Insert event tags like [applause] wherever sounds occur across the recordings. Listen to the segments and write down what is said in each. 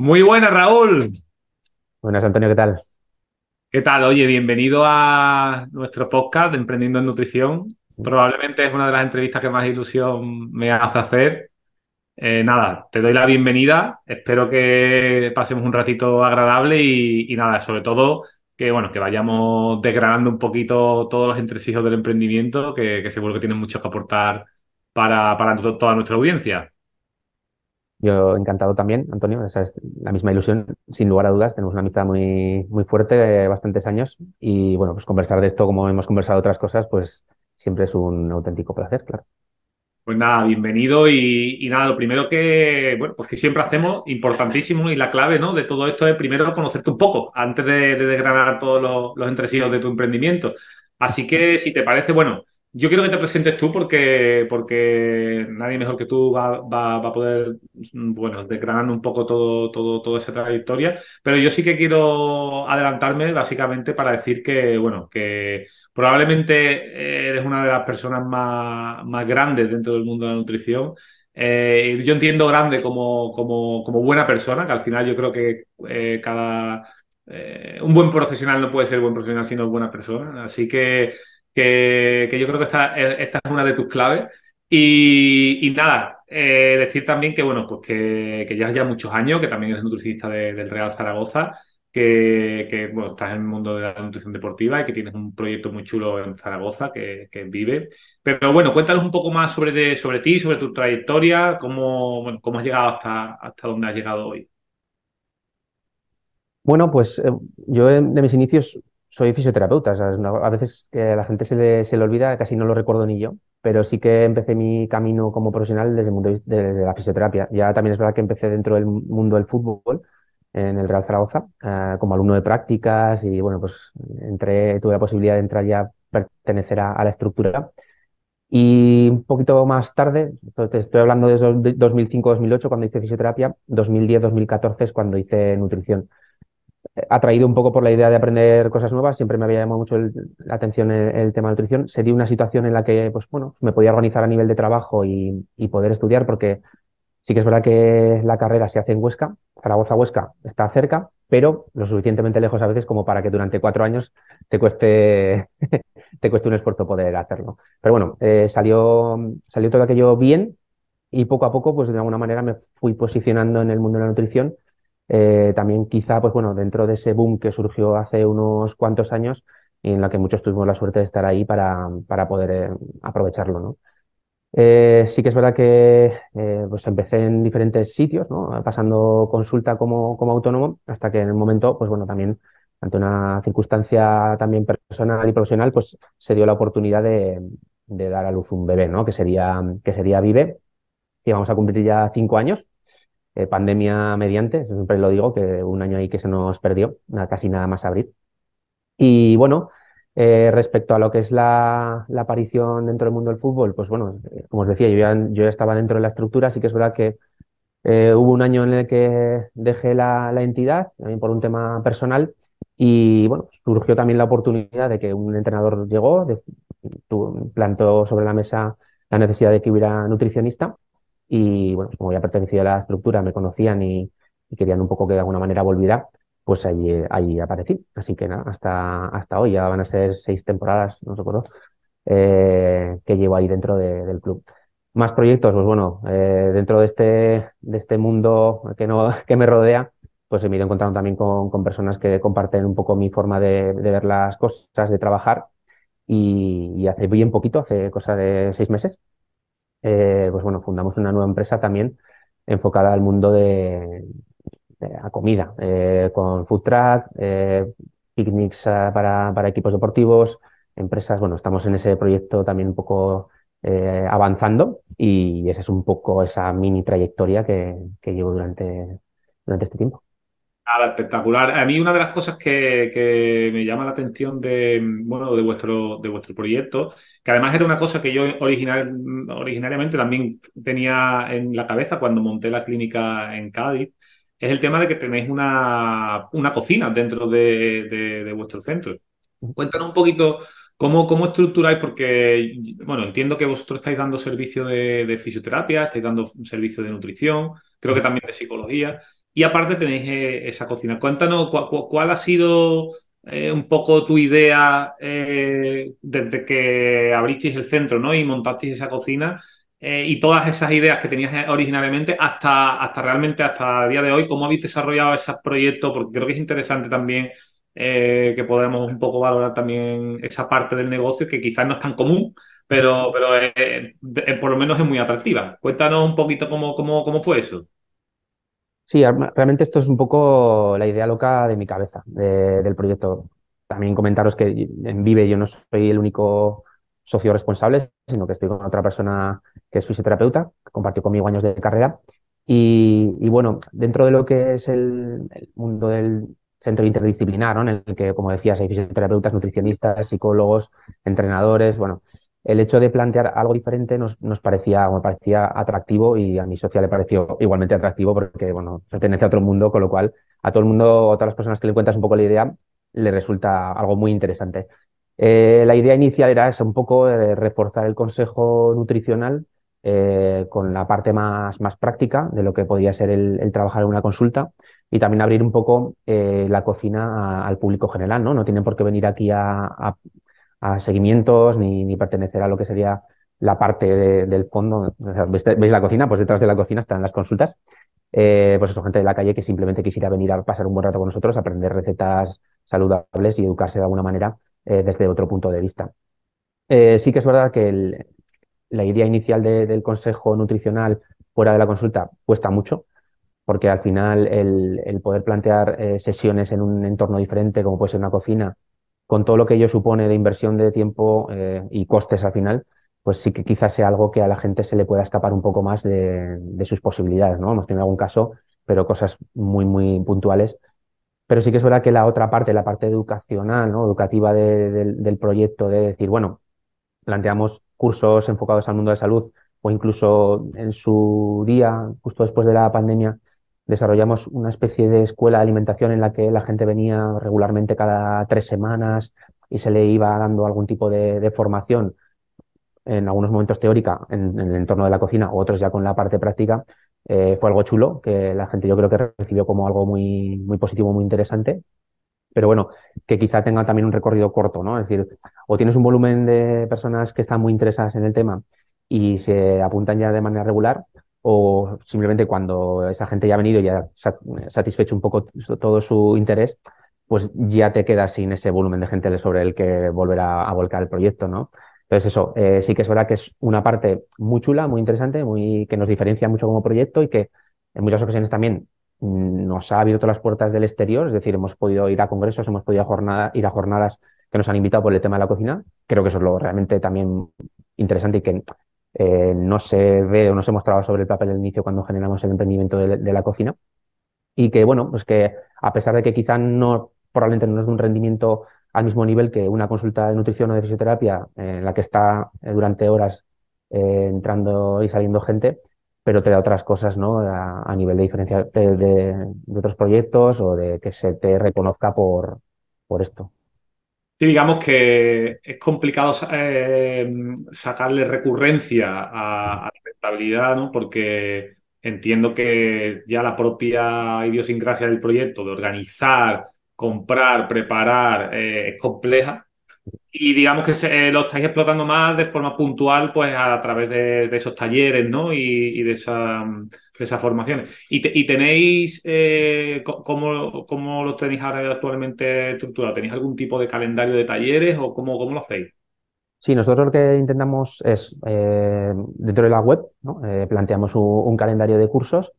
Muy buenas, Raúl. Buenas, Antonio, ¿qué tal? ¿Qué tal? Oye, bienvenido a nuestro podcast de Emprendiendo en Nutrición. Probablemente es una de las entrevistas que más ilusión me hace hacer. Eh, nada, te doy la bienvenida. Espero que pasemos un ratito agradable y, nada, sobre todo que bueno, que vayamos desgranando un poquito todos los entresijos del emprendimiento, que, seguro que tienen mucho que aportar para, para toda nuestra audiencia. Yo encantado también, Antonio, esa es la misma ilusión, sin lugar a dudas. Tenemos una amistad muy, muy fuerte de bastantes años y bueno, pues conversar de esto como hemos conversado otras cosas, pues siempre es un auténtico placer, claro. Pues nada, bienvenido y, nada, lo primero que, bueno, pues que siempre hacemos, importantísimo y la clave, ¿no? De todo esto es primero conocerte un poco antes de, desgranar todos los, los entresijos de tu emprendimiento. Así que si te parece, bueno, yo quiero que te presentes tú porque, porque nadie mejor que tú va, va, a poder, bueno, desgranar un poco todo, todo, toda esa trayectoria, pero yo sí que quiero adelantarme básicamente para decir que, bueno, que probablemente eres una de las personas más, más grandes dentro del mundo de la nutrición. Eh, yo entiendo grande como, como, como, buena persona, que al final yo creo que eh, cada... Eh, un buen profesional no puede ser buen profesional si no es buena persona. Así que que, yo creo que esta, esta, es una de tus claves. Y, nada, eh, decir también que, bueno, pues que, que ya muchos años, que también eres nutricionista del Real Zaragoza, que, bueno, estás en el mundo de la nutrición deportiva y que tienes un proyecto muy chulo en Zaragoza que, vive. Pero bueno, cuéntanos un poco más sobre, sobre ti, sobre tu trayectoria, cómo, cómo has llegado hasta, hasta donde has llegado hoy. Bueno, pues eh, yo de mis inicios soy fisioterapeuta. a veces que a la gente se le, se le, olvida, casi no lo recuerdo ni yo, pero sí que empecé mi camino como profesional desde el mundo de, la fisioterapia. Ya también es verdad que empecé dentro del mundo del fútbol en el Real Zaragoza eh, como alumno de prácticas y bueno, pues entré, tuve la posibilidad de entrar ya a pertenecer a, la estructura. Y un poquito más tarde, estoy hablando de 2005-2008 cuando hice fisioterapia, 2010-2014 es cuando hice nutrición atraído un poco por la idea de aprender cosas nuevas, siempre me había llamado mucho la atención el, tema de nutrición. Se dio una situación en la que, pues bueno, me podía organizar a nivel de trabajo y, poder estudiar, porque sí que es verdad que la carrera se hace en Huesca, Zaragoza-Huesca está cerca, pero lo suficientemente lejos a veces como para que durante cuatro años te cueste, [laughs] te cueste un esfuerzo poder hacerlo. Pero bueno, eh, salió, salió todo aquello bien y poco a poco, pues de alguna manera me fui posicionando en el mundo de la nutrición eh, también quizá, pues bueno, dentro de ese boom que surgió hace unos cuantos años y en la que muchos tuvimos la suerte de estar ahí para, para poder eh, aprovecharlo, ¿no? Eh, sí que es verdad que pues empecé en diferentes sitios, ¿no? pasando consulta como, como autónomo, hasta que en el momento, pues bueno, también ante una circunstancia también personal y profesional, pues se dio la oportunidad de, de dar a luz un bebé, ¿no? que, sería, que sería Vive, que vamos a cumplir ya cinco años. Eh, pandemia mediante, siempre lo digo, que un año ahí que se nos perdió, casi nada más abrir. Y bueno, eh, respecto a lo que es la, aparición dentro del mundo del fútbol, pues bueno, eh, como os decía, yo ya, estaba dentro de la estructura, así que es verdad que hubo un año en el que dejé la, entidad, también por un tema personal, y bueno, surgió también la oportunidad de que un entrenador llegó, plantó sobre la mesa la necesidad de que hubiera nutricionista y bueno, como ya pertenecía a la estructura, me conocían y, querían un poco que de alguna manera volviera, pues ahí, ahí aparecí. Así que nada, hasta, hasta hoy ya van a ser seis temporadas, no recuerdo, eh, que llevo ahí dentro del club. Más proyectos, pues bueno, eh, dentro de este, de este mundo que, no, [laughs] que me rodea, pues me he ido encontrando también con, con personas que comparten un poco mi forma de, de ver las cosas, de trabajar. Y, y, hace bien poquito, hace cosa de seis meses, eh, pues bueno, fundamos una nueva empresa también enfocada al mundo de, la comida, eh, con food truck, eh, picnics para, para, equipos deportivos, empresas, bueno, estamos en ese proyecto también un poco avanzando y esa es un poco esa mini trayectoria que, que llevo durante, durante este tiempo espectacular. A mí una de las cosas que, me llama la atención de, bueno, de, vuestro, de vuestro proyecto, que además era una cosa que yo original, originariamente también tenía en la cabeza cuando monté la clínica en Cádiz, es el tema de que tenéis una, una cocina dentro de, vuestro centro. Cuéntanos un poquito cómo, cómo estructuráis, porque, bueno, entiendo que vosotros estáis dando servicio de, de fisioterapia, estáis dando servicio de nutrición, creo que también de psicología. Y aparte tenéis eh, esa cocina. Cuéntanos cuál ha sido eh, un poco tu idea eh, desde que abristeis el centro ¿no? y montasteis esa cocina y todas esas ideas que tenías originalmente hasta, hasta realmente hasta el día de hoy, cómo habéis desarrollado esos proyectos, porque creo que es interesante también que podamos un poco valorar también esa parte del negocio que quizás no es tan común, pero, pero por lo menos es muy atractiva. Cuéntanos un poquito cómo, cómo, cómo fue eso. Sí, realmente esto es un poco la idea loca de mi cabeza, del proyecto. También comentaros que en Vive yo no soy el único socio responsable, sino que estoy con otra persona que es fisioterapeuta, que compartió conmigo años de carrera. Y, bueno, dentro de lo que es el, mundo del centro interdisciplinar, ¿no? en el que, como decías, hay fisioterapeutas, nutricionistas, psicólogos, entrenadores, bueno, el hecho de plantear algo diferente nos, nos parecía, me parecía atractivo y a mi socia le pareció igualmente atractivo porque, bueno, pertenece a otro mundo, con lo cual a todo el mundo, a todas las personas que le cuentas un poco la idea, le resulta algo muy interesante. Eh, la idea inicial era eso, un poco reforzar el consejo nutricional eh, con la parte más, más práctica de lo que podía ser el, trabajar en una consulta y también abrir un poco eh, la cocina al público general, ¿no? No tienen por qué venir aquí a seguimientos ni, ni pertenecer a lo que sería la parte del fondo. ¿veis, la cocina? Pues detrás de la cocina están las consultas. Eh, pues eso, gente de la calle que simplemente quisiera venir a pasar un buen rato con nosotros, aprender recetas saludables y educarse de alguna manera eh, desde otro punto de vista. Eh, sí que es verdad que la idea inicial del consejo nutricional fuera de la consulta cuesta mucho, porque al final el, el poder plantear sesiones en un entorno diferente, como puede ser una cocina, con todo lo que ello supone de inversión de tiempo eh, y costes al final, pues sí que quizás sea algo que a la gente se le pueda escapar un poco más de, sus posibilidades, ¿no? Hemos tenido algún caso, pero cosas muy, muy puntuales. Pero sí que es verdad que la otra parte, la parte educacional, ¿no? Educativa del proyecto, de decir, bueno, planteamos cursos enfocados al mundo de salud o incluso en su día, justo después de la pandemia, desarrollamos una especie de escuela de alimentación en la que la gente venía regularmente cada tres semanas y se le iba dando algún tipo de, formación, en algunos momentos teórica en, el entorno de la cocina, otros ya con la parte práctica. Eh, fue algo chulo que la gente yo creo que recibió como algo muy, muy positivo, muy interesante. Pero bueno, que quizá tenga también un recorrido corto, ¿no? Es decir, o tienes un volumen de personas que están muy interesadas en el tema y se apuntan ya de manera regular, o simplemente cuando esa gente ya ha venido y ya ha satisfecho un poco todo su interés, pues ya te quedas sin ese volumen de gente sobre el que volver a, volcar el proyecto, ¿no? Entonces eso, eh, sí que es verdad que es una parte muy chula, muy interesante, muy, que nos diferencia mucho como proyecto y que en muchas ocasiones también mm, nos ha abierto las puertas del exterior, es decir, hemos podido ir a congresos, hemos podido ir a jornadas que nos han invitado por el tema de la cocina. Creo que eso es lo realmente también interesante y que eh, no se ve o no se mostraba sobre el papel del inicio cuando generamos el emprendimiento de, la cocina. Y que, bueno, pues que a pesar de que quizá no, probablemente no es de un rendimiento al mismo nivel que una consulta de nutrición o de fisioterapia en la que está eh, durante horas eh, entrando y saliendo gente, pero te da otras cosas, ¿no? A, nivel de diferencia de, de, otros proyectos o de que se te reconozca por, por esto. Sí, digamos que es complicado eh, sacarle recurrencia a, la rentabilidad, ¿no? Porque entiendo que ya la propia idiosincrasia del proyecto de organizar, comprar, preparar eh, es compleja y digamos que se, eh, lo estáis explotando más de forma puntual, pues a través de, esos talleres, ¿no? Y, de, esa, esas formaciones. ¿Y, tenéis, eh, cómo, cómo, lo tenéis ahora actualmente estructurado? ¿Tenéis algún tipo de calendario de talleres o cómo, cómo lo hacéis? Sí, nosotros lo que intentamos es, eh, dentro de la web, ¿no? planteamos un, calendario de cursos.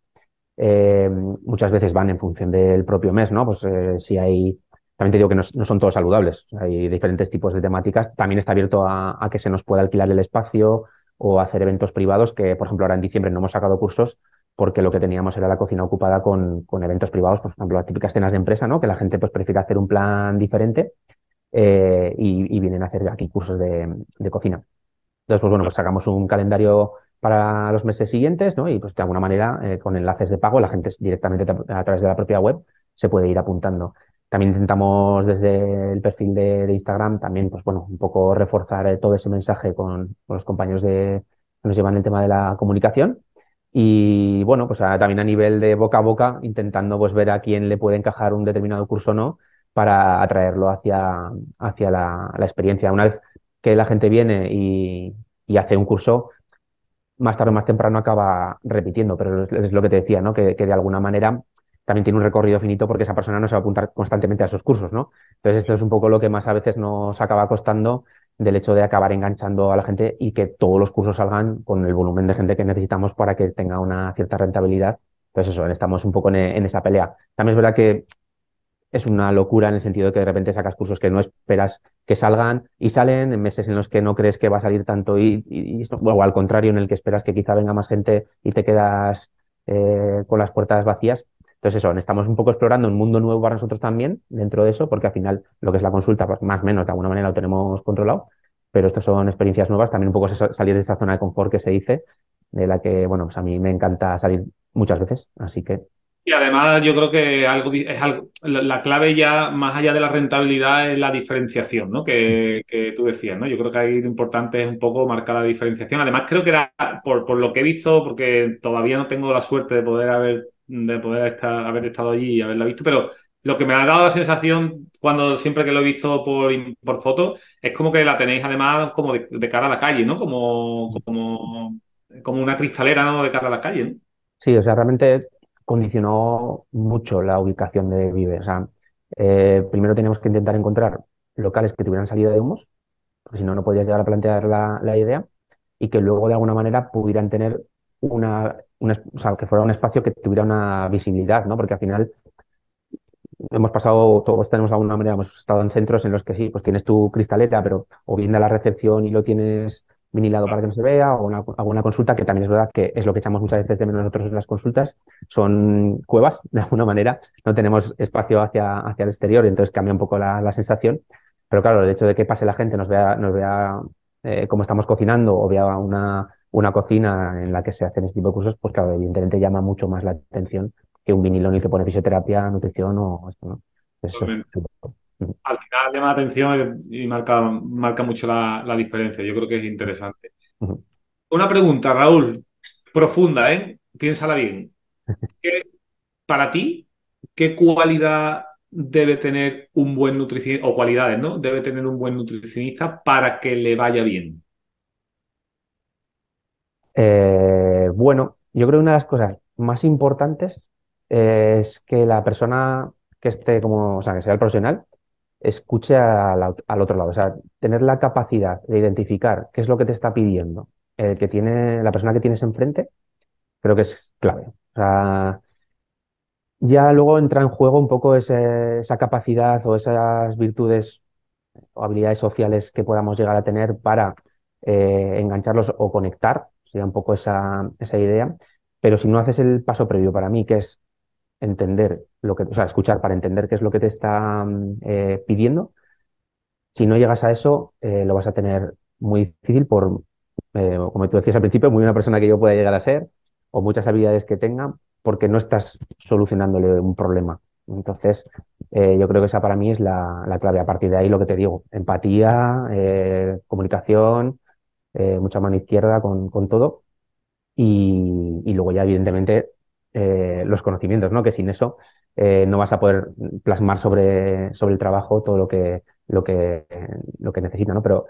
muchas veces van en función del propio mes, ¿no? Pues si hay también te digo que no, son todos saludables. Hay diferentes tipos de temáticas. También está abierto a, que se nos pueda alquilar el espacio o hacer eventos privados, que por ejemplo ahora en diciembre no hemos sacado cursos porque lo que teníamos era la cocina ocupada con, eventos privados, por ejemplo, las típicas cenas de empresa, ¿no? Que la gente pues prefiere hacer un plan diferente eh, y, vienen a hacer aquí cursos de, cocina. Entonces, pues bueno, pues sacamos un calendario para los meses siguientes, ¿no? Y pues de alguna manera, eh, con enlaces de pago, la gente directamente a través de la propia web se puede ir apuntando. También intentamos desde el perfil de, Instagram también, pues bueno, un poco reforzar eh, todo ese mensaje con, los compañeros de, que nos llevan el tema de la comunicación. Y bueno, pues también a nivel de boca a boca, intentando pues ver a quién le puede encajar un determinado curso o no para atraerlo hacia, hacia la, experiencia. Una vez que la gente viene y, hace un curso, más tarde o más temprano acaba repitiendo, pero es, lo que te decía, ¿no? Que, de alguna manera también tiene un recorrido finito porque esa persona no se va a apuntar constantemente a esos cursos, ¿no? Entonces esto es un poco lo que más a veces nos acaba costando del hecho de acabar enganchando a la gente y que todos los cursos salgan con el volumen de gente que necesitamos para que tenga una cierta rentabilidad. Entonces eso, estamos un poco en, en esa pelea. También es verdad que es una locura en el sentido de que de repente sacas cursos que no esperas que salgan y salen en meses en los que no crees que va a salir tanto y, o al contrario en el que esperas que quizá venga más gente y te quedas eh, con las puertas vacías. Entonces eso, estamos un poco explorando un mundo nuevo para nosotros también dentro de eso, porque al final lo que es la consulta, pues más o menos de alguna manera lo tenemos controlado, pero estas son experiencias nuevas, también un poco salir de esa zona de confort que se dice, de la que, bueno, pues a mí me encanta salir muchas veces, así que y además yo creo que algo, es algo, la clave ya, más allá de la rentabilidad, es la diferenciación, ¿no? Que, tú decías, ¿no? Yo creo que ahí lo importante es un poco marcar la diferenciación. Además, creo que era, por, por lo que he visto, porque todavía no tengo la suerte de poder haber, de poder haber estado allí y haberla visto, pero lo que me ha dado la sensación cuando siempre que lo he visto por, por foto es como que la tenéis además como de, cara a la calle, ¿no? Como, como, como una cristalera, ¿no? De cara a la calle, ¿no? Sí, o sea, realmente condicionó mucho la ubicación de Vive. O sea, eh, primero teníamos que intentar encontrar locales que tuvieran salida de humos, porque si no, no podías llegar a plantear la, idea, y que luego de alguna manera pudieran tener una, o sea, que fuera un espacio que tuviera una visibilidad, ¿no? Porque al final hemos pasado, todos tenemos alguna manera, hemos estado en centros en los que sí, pues tienes tu cristaleta, pero o bien de la recepción y lo tienes vinilado para que no se vea, o una, alguna consulta, que también es verdad que es lo que echamos muchas veces de menos nosotros en las consultas, son cuevas, [laughs] de alguna manera, no tenemos espacio hacia, hacia el exterior, entonces cambia un poco la, sensación. Pero claro, el hecho de que pase la gente, nos vea, nos vea eh, cómo estamos cocinando o vea una, una cocina en la que se hacen este tipo de cursos, pues claro, evidentemente llama mucho más la atención que un vinilo ni se pone fisioterapia, nutrición o esto, ¿no? Eso es al final llama la atención y marca, marca mucho la, diferencia. Yo creo que es interesante. Una pregunta, Raúl, profunda, ¿eh? Piénsala bien. [laughs] para ti, ¿qué cualidad debe tener un buen nutricionista, o cualidades, ¿no? Debe tener un buen nutricionista para que le vaya bien. Eh, bueno, yo creo que una de las cosas más importantes es que la persona que esté como, o sea, que sea el profesional, escuche al, otro lado. O sea, tener la capacidad de identificar qué es lo que te está pidiendo el que tiene, la persona que tienes enfrente, creo que es clave. O sea, ya luego entra en juego un poco esa capacidad o esas virtudes o habilidades sociales que podamos llegar a tener para eh, engancharlos o conectar, sería un poco esa, esa idea. Pero si no haces el paso previo para mí, que es entender lo que, o sea, escuchar para entender qué es lo que te está eh, pidiendo. Si no llegas a eso, eh, lo vas a tener muy difícil por, eh, como tú decías al principio, muy una persona que yo pueda llegar a ser o muchas habilidades que tenga, porque no estás solucionándole un problema. Entonces, yo creo que esa para mí es la, clave. A partir de ahí, lo que te digo, empatía, comunicación, mucha mano izquierda con, con todo. Y, y, luego ya, evidentemente, eh, los conocimientos, ¿no? Que sin eso eh, no vas a poder plasmar sobre, sobre el trabajo todo lo que, lo que, lo que necesita, ¿no? Pero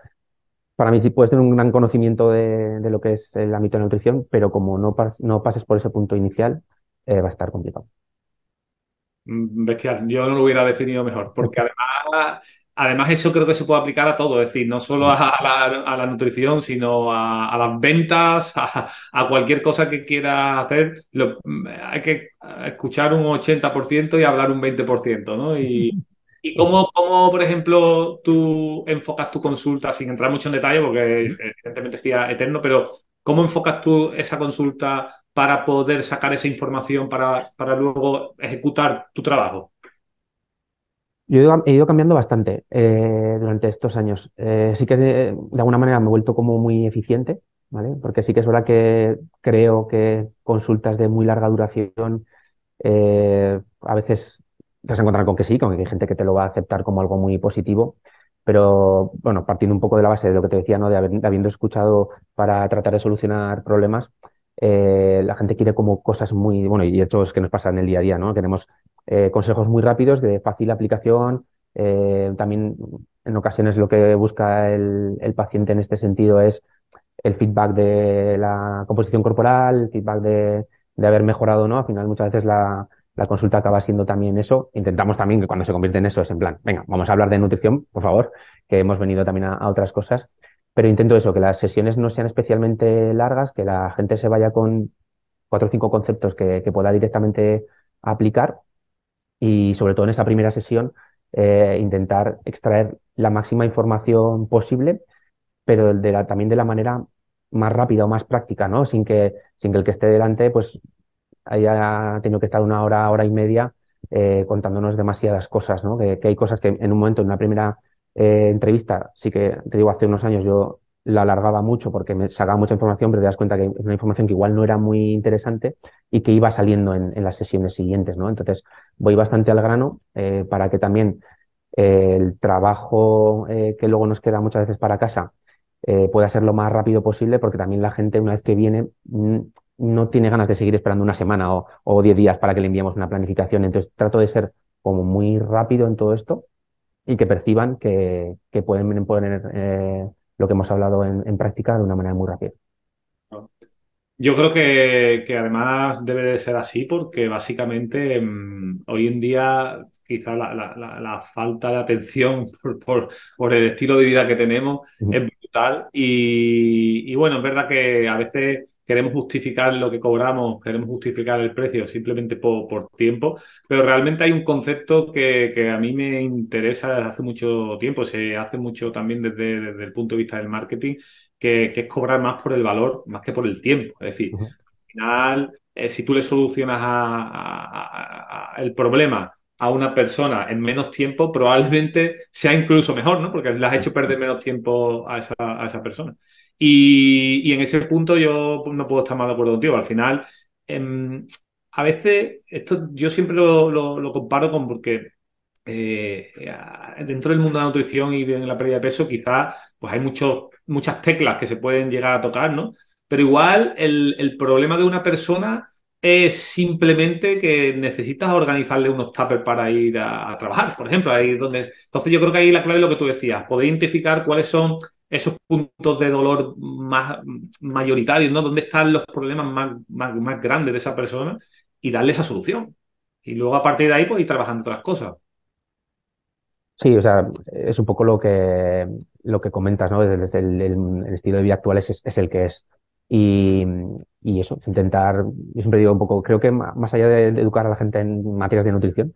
para mí sí puedes tener un gran conocimiento de, lo que es el ámbito de nutrición, pero como no, no pases por ese punto inicial, eh, va a estar complicado. Mm, bestial, yo no lo hubiera definido mejor, porque [laughs] además Además, eso creo que se puede aplicar a todo, es decir, no solo a la, nutrición, sino a, las ventas, a, cualquier cosa que quieras hacer. hay que escuchar un 80% y hablar un 20%, ¿no? Y, y cómo, cómo, por ejemplo, tú enfocas tu consulta, sin entrar mucho en detalle, porque evidentemente estoy eterno, pero ¿cómo enfocas tú esa consulta para poder sacar esa información para, para luego ejecutar tu trabajo? Yo he ido, cambiando bastante eh, durante estos años. Eh, sí que de, alguna manera me he vuelto como muy eficiente, ¿vale? Porque sí que es verdad que creo que consultas de muy larga duración eh, a veces te vas a encontrar con que sí, con que hay gente que te lo va a aceptar como algo muy positivo. Pero bueno, partiendo un poco de la base de lo que te decía, ¿no? De, habiendo escuchado para tratar de solucionar problemas, eh, la gente quiere como cosas muy, bueno, y esto es que nos pasa en el día a día, ¿no? Queremos eh, consejos muy rápidos de fácil aplicación. Eh, también en ocasiones lo que busca el, paciente en este sentido es el feedback de la composición corporal, el feedback de, haber mejorado no. Al final muchas veces la, consulta acaba siendo también eso. Intentamos también que cuando se convierte en eso es en plan, venga, vamos a hablar de nutrición, por favor, que hemos venido también a otras cosas pero intento eso, que las sesiones no sean especialmente largas, que la gente se vaya con cuatro o cinco conceptos que, pueda directamente aplicar y sobre todo en esa primera sesión eh, intentar extraer la máxima información posible, pero de también de la manera más rápida o más práctica, ¿no? Sin que, sin que el que esté delante pues haya tenido que estar una hora, hora y media eh, contándonos demasiadas cosas, ¿no? Que, que, hay cosas que en un momento, en una primera eh, entrevista, sí que te digo, hace unos años yo la alargaba mucho porque me sacaba mucha información, pero te das cuenta que es una información que igual no era muy interesante y que iba saliendo en, las sesiones siguientes, ¿no? Entonces voy bastante al grano eh, para que también eh, el trabajo que luego nos queda muchas veces para casa pueda ser lo más rápido posible porque también la gente una vez que viene mm, no tiene ganas de seguir esperando una semana o, o diez días para que le enviemos una planificación. Entonces trato de ser como muy rápido en todo esto y que perciban que, pueden poner eh, lo que hemos hablado en, práctica de una manera muy rápida. Yo creo que, además debe de ser así porque básicamente mm, hoy en día quizá la, falta de atención [laughs] por, por, el estilo de vida que tenemos es brutal y, y, bueno, es verdad que a veces queremos justificar lo que cobramos, queremos justificar el precio simplemente por, tiempo, pero realmente hay un concepto que, a mí me interesa desde hace mucho tiempo, se hace mucho también desde, el punto de vista del marketing, que, es cobrar más por el valor, más que por el tiempo. Es decir, al final, eh, si tú le solucionas el problema a una persona en menos tiempo, probablemente sea incluso mejor, ¿no? Porque le has hecho perder menos tiempo a esa, a esa persona. Y, en ese punto yo no puedo estar más de acuerdo contigo. Al final, em, a veces, esto yo siempre lo, comparo con porque eh, dentro del mundo de la nutrición y en la pérdida de peso, quizás pues hay muchos, muchas teclas que se pueden llegar a tocar, ¿no? Pero igual el, problema de una persona es simplemente que necesitas organizarle unos tuppers para ir a, a, trabajar, por ejemplo. Ahí donde... Entonces yo creo que ahí la clave es lo que tú decías, poder identificar cuáles son esos puntos de dolor más mayoritarios, ¿no? ¿Dónde están los problemas más, más, grandes de esa persona? Y darle esa solución. Y luego a partir de ahí, pues ir trabajando otras cosas. Sí, o sea, es un poco lo que, lo que comentas, ¿no? Desde el, estilo de vida actual es, es el que es. Y, y, eso, intentar, yo siempre digo un poco, creo que más allá de educar a la gente en materias de nutrición,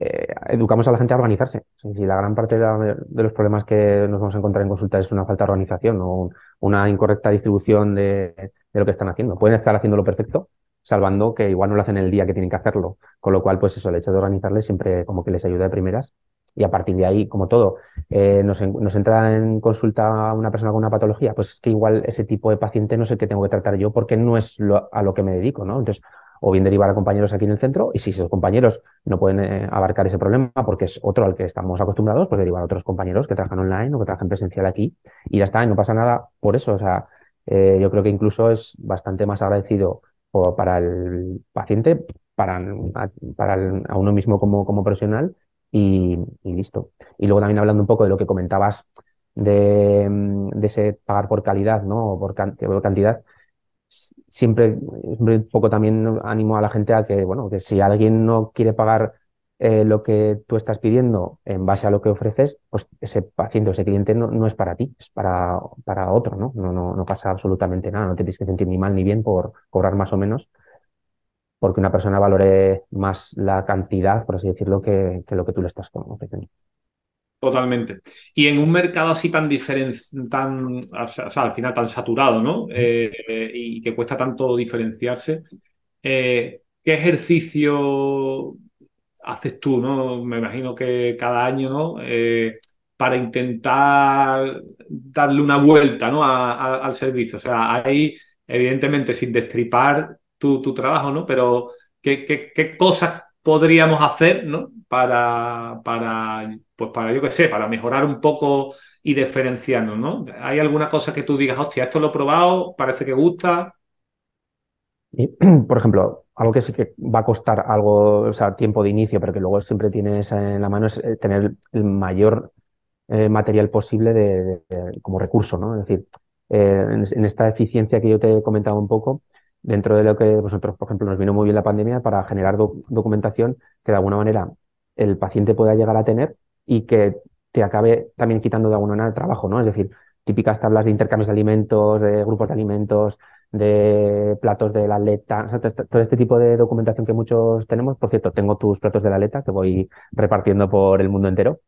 eh, educamos a la gente a organizarse. Si la gran parte de, los problemas que nos vamos a encontrar en consulta es una falta de organización o una incorrecta distribución de, lo que están haciendo. Pueden estar haciéndolo perfecto, salvando que igual no lo hacen el día que tienen que hacerlo. Con lo cual, pues eso, el hecho de organizarles siempre como que les ayuda de primeras. Y a partir de ahí, como todo, eh, nos, entra en consulta una persona con una patología, pues es que igual ese tipo de paciente no sé qué tengo que tratar yo porque no es a lo que me dedico, ¿no? Entonces, o bien derivar a compañeros aquí en el centro y si esos compañeros no pueden eh, abarcar ese problema porque es otro al que estamos acostumbrados, pues derivar a otros compañeros que trabajan online o que trabajan presencial aquí y ya está, y no pasa nada por eso. O sea, eh, yo creo que incluso es bastante más agradecido para el paciente, para, para a uno mismo como, como profesional y, listo. Y luego también hablando un poco de lo que comentabas de, de ese pagar por calidad, ¿no? O por cantidad siempre, un poco también animo a la gente a que, bueno, que si alguien no quiere pagar eh, lo que tú estás pidiendo en base a lo que ofreces, pues ese paciente o ese cliente no, no es para ti, es para, para otro, ¿no? No, ¿no? no pasa absolutamente nada, no te tienes que sentir ni mal ni bien por cobrar más o menos, porque una persona valore más la cantidad, por así decirlo, que, que lo que tú le estás ofreciendo. Totalmente. Y en un mercado así tan diferente, tan, o sea, al final tan saturado, ¿no? Eh, y que cuesta tanto diferenciarse, eh, ¿qué ejercicio haces tú, ¿no? Me imagino que cada año, ¿no? Eh, para intentar darle una vuelta, ¿no? al servicio. O sea, hay, evidentemente, sin destripar tu, trabajo, ¿no? Pero, ¿qué, qué, qué cosas podríamos hacer, ¿no? Para, para, pues para, yo qué sé, para mejorar un poco y diferenciarnos, ¿no? ¿Hay alguna cosa que tú digas, hostia, esto lo he probado, parece que gusta? Y, [clears throat] por ejemplo, algo que sí que va a costar algo, o sea, tiempo de inicio, pero que luego siempre tienes en la mano es eh, tener el mayor eh, material posible de, como recurso, ¿no? Es decir, eh, en, en, esta eficiencia que yo te he comentado un poco, dentro de lo que vosotros, por ejemplo, nos vino muy bien la pandemia para generar documentación que de alguna manera el paciente pueda llegar a tener y que te acabe también quitando de alguna manera el trabajo, ¿no? Es decir, típicas tablas de intercambios de alimentos, de grupos de alimentos, de platos de la aleta, o todo este tipo de documentación que muchos tenemos. Por cierto, tengo tus platos de la aleta que voy repartiendo por el mundo entero.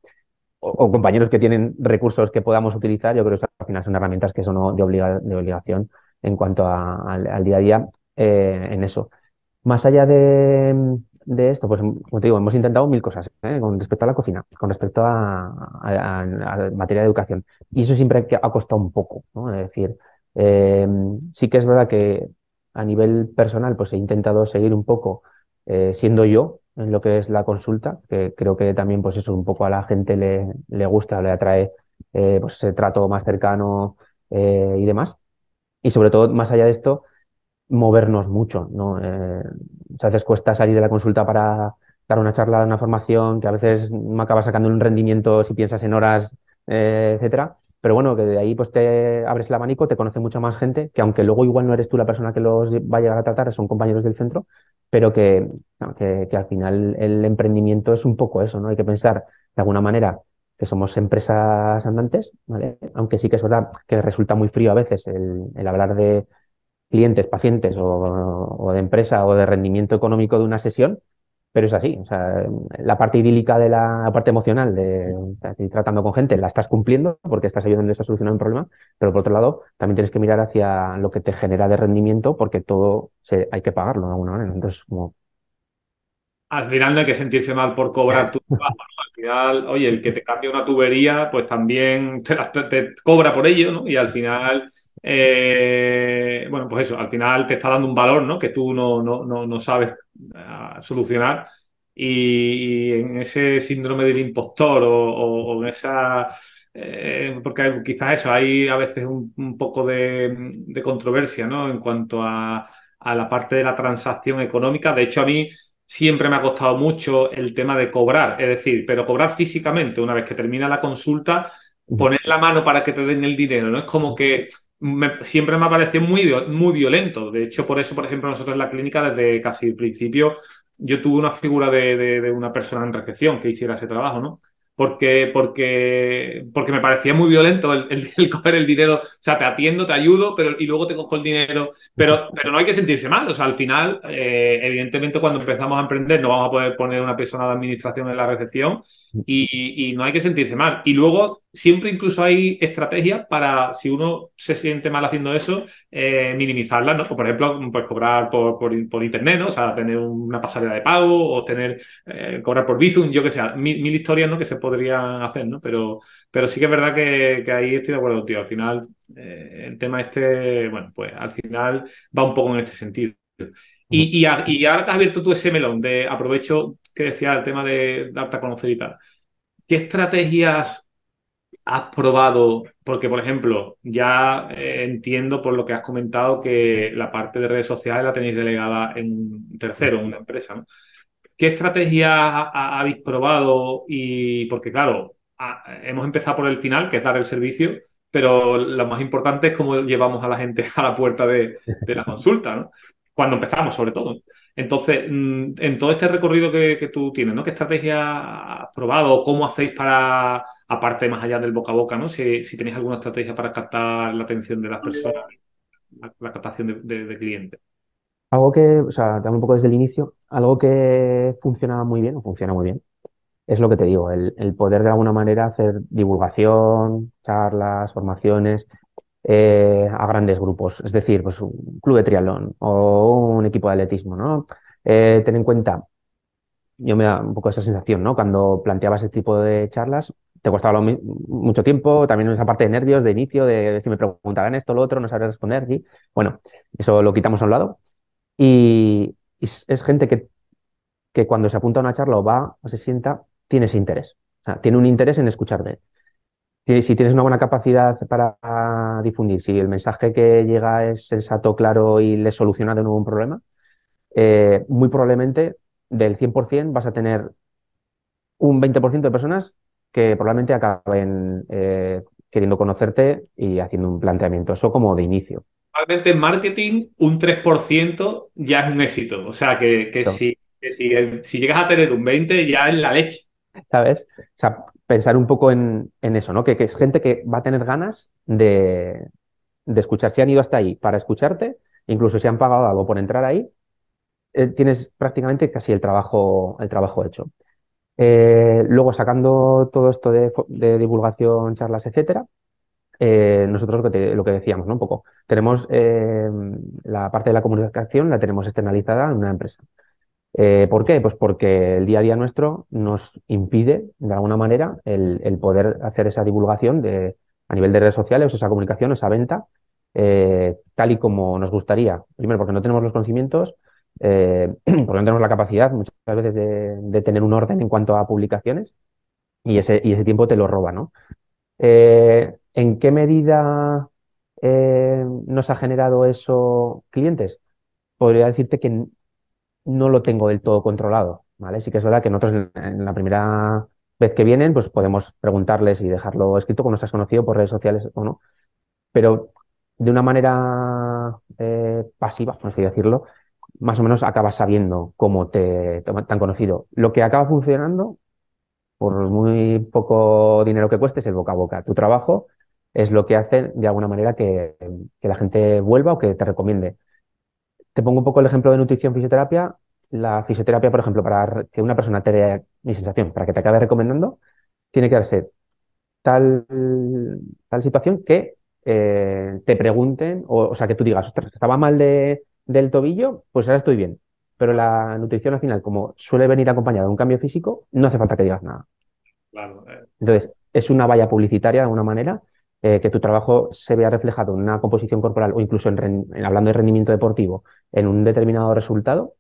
O, compañeros que tienen recursos que podamos utilizar, yo creo que al final son herramientas que son de, de obligación en cuanto al día a día eh, en eso. Más allá de, esto, pues como te digo, hemos intentado mil cosas ¿eh? con respecto a la cocina, con respecto a, materia de educación. Y eso siempre ha costado un poco. Es decir, eh, sí que es verdad que a nivel personal, pues he intentado seguir un poco siendo yo en lo que es la consulta, que creo que también, pues eso, un poco a la gente le, le gusta, le atrae pues ese trato más cercano y demás. Y sobre todo, más allá de esto, movernos mucho, ¿no? Eh, a veces cuesta salir de la consulta para dar una charla, una formación, que a veces me acaba sacando un rendimiento si piensas en horas, eh, etcétera. Pero bueno, que de ahí pues te abres el abanico, te conoce mucha más gente, que aunque luego igual no eres tú la persona que los va a llegar a tratar, son compañeros del centro, pero que, que, que al final el emprendimiento es un poco eso, ¿no? Hay que pensar de alguna manera que somos empresas andantes, ¿vale? Aunque sí que es verdad que resulta muy frío a veces el, hablar de clientes, pacientes o, de empresa o de rendimiento económico de una sesión, pero es así. O sea, la parte idílica de la, parte emocional de, tratando con gente la estás cumpliendo porque estás ayudando a solucionar un problema, pero por otro lado también tienes que mirar hacia lo que te genera de rendimiento porque todo hay que pagarlo de alguna manera. Entonces, como al final no hay que sentirse mal por cobrar tu trabajo. Al final, oye, el que te cambia una tubería, pues también te, te cobra por ello, ¿no? Y al final, eh, bueno, pues eso, al final te está dando un valor, ¿no? Que tú no, no, no, sabes ah, solucionar. Y, en ese síndrome del impostor o, en esa... Eh, porque quizás eso, hay a veces un, poco de, controversia, ¿no? En cuanto a, a la parte de la transacción económica. De hecho, a mí siempre me ha costado mucho el tema de cobrar, es decir, pero cobrar físicamente una vez que termina la consulta, poner la mano para que te den el dinero, ¿no? Es como que siempre me ha parecido muy, muy violento. De hecho, por eso, por ejemplo, nosotros en la clínica, desde casi el principio, yo tuve una figura de, de una persona en recepción que hiciera ese trabajo, ¿no? Porque, porque, porque me parecía muy violento el, el, coger el dinero. O sea, te atiendo, te ayudo, pero, y luego te cojo el dinero. Pero, pero no hay que sentirse mal. O sea, al final, eh, evidentemente, cuando empezamos a emprender, no vamos a poder poner una persona de administración en la recepción y, y no hay que sentirse mal. Y luego, siempre incluso hay estrategias para, si uno se siente mal haciendo eso, eh, minimizarlas, ¿no? por ejemplo, pues cobrar por, por, por, internet, ¿no? O sea, tener una pasarela de pago o tener, eh, cobrar por Bizum, yo que sé, mil, mil, historias, ¿no? Que se podrían hacer, ¿no? Pero, pero sí que es verdad que, que ahí estoy de acuerdo, tío. Al final, eh, el tema este, bueno, pues al final va un poco en este sentido. Y, y, y ahora te has abierto tú ese melón de aprovecho que decía el tema de darte a conocer y tal. ¿Qué estrategias has probado? Porque, por ejemplo, ya eh, entiendo por lo que has comentado que la parte de redes sociales la tenéis delegada en un tercero, en una empresa. ¿Qué estrategias habéis probado? Y porque, claro, hemos empezado por el final, que es dar el servicio, pero lo más importante es cómo llevamos a la gente [laughs] a la puerta de, de la consulta, ¿no? Cuando empezamos, sobre todo. Entonces, mm, en todo este recorrido que, tú tienes, ¿no? ¿Qué estrategia has probado cómo hacéis para, aparte más allá del boca a boca, ¿no? Si, tenéis alguna estrategia para captar la atención de las personas, la, captación de, clientes. Algo que, o sea, dame un poco desde el inicio, algo que funciona muy bien o funciona muy bien, es lo que te digo, el, el poder de alguna manera hacer divulgación, charlas, formaciones, eh, a grandes grupos, es decir, pues un club de triatlón o un equipo de atletismo, ¿no? Eh, ten en cuenta, yo me da un poco esa sensación, ¿no? Cuando planteaba ese tipo de charlas, te costaba mucho tiempo, también esa parte de nervios de inicio, de si me preguntaran esto, lo otro, no sabría responder, y bueno, eso lo quitamos a un lado. Y, es, gente que, que cuando se apunta a una charla o va o se sienta, tiene ese interés, o sea, tiene un interés en escucharte. Si tienes una buena capacidad para difundir, si el mensaje que llega es sensato, claro y le soluciona de nuevo un problema, eh, muy probablemente del 100% vas a tener un 20% de personas que probablemente acaben eh, queriendo conocerte y haciendo un planteamiento. Eso como de inicio. Realmente en marketing un 3% ya es un éxito. O sea, que, si, si, llegas a tener un 20% ya es la leche. ¿Sabes? O sea, pensar un poco en, eso, ¿no? Que, es gente que va a tener ganas de, escuchar. Si han ido hasta ahí para escucharte, incluso si han pagado algo por entrar ahí, eh, tienes prácticamente casi el trabajo, el trabajo hecho. Eh, luego, sacando todo esto de, divulgación, charlas, etcétera, eh, nosotros lo que, lo que, decíamos, ¿no? Un poco, tenemos la parte de la comunicación, la tenemos externalizada en una empresa. Eh, ¿Por qué? Pues porque el día a día nuestro nos impide, de alguna manera, el, poder hacer esa divulgación de, a nivel de redes sociales, esa comunicación, esa venta, eh, tal y como nos gustaría. Primero, porque no tenemos los conocimientos, eh, [clears throat] porque no tenemos la capacidad muchas veces de, tener un orden en cuanto a publicaciones y ese, y ese tiempo te lo roba, ¿no? ¿En qué medida nos ha generado eso clientes? Podría decirte que no lo tengo del todo controlado, ¿vale? Sí que es verdad que nosotros en, la primera vez que vienen, pues podemos preguntarles y dejarlo escrito como nos has conocido por redes sociales o no, pero de una manera eh, pasiva, por así decirlo, más o menos acabas sabiendo cómo te, te, han conocido. Lo que acaba funcionando, por muy poco dinero que cueste, es el boca a boca. Tu trabajo es lo que hace de alguna manera que, que la gente vuelva o que te recomiende. Te pongo un poco el ejemplo de nutrición fisioterapia. La fisioterapia, por ejemplo, para que una persona te dé mi sensación, para que te acabe recomendando, tiene que darse tal, tal situación que eh, te pregunten, o, sea, que tú digas, ostras, estaba mal de, del tobillo, pues ahora estoy bien. Pero la nutrición al final, como suele venir acompañada de un cambio físico, no hace falta que digas nada. Eh. Entonces, es una valla publicitaria de alguna manera eh, que tu trabajo se vea reflejado en una composición corporal o incluso en, hablando de rendimiento deportivo en un determinado resultado.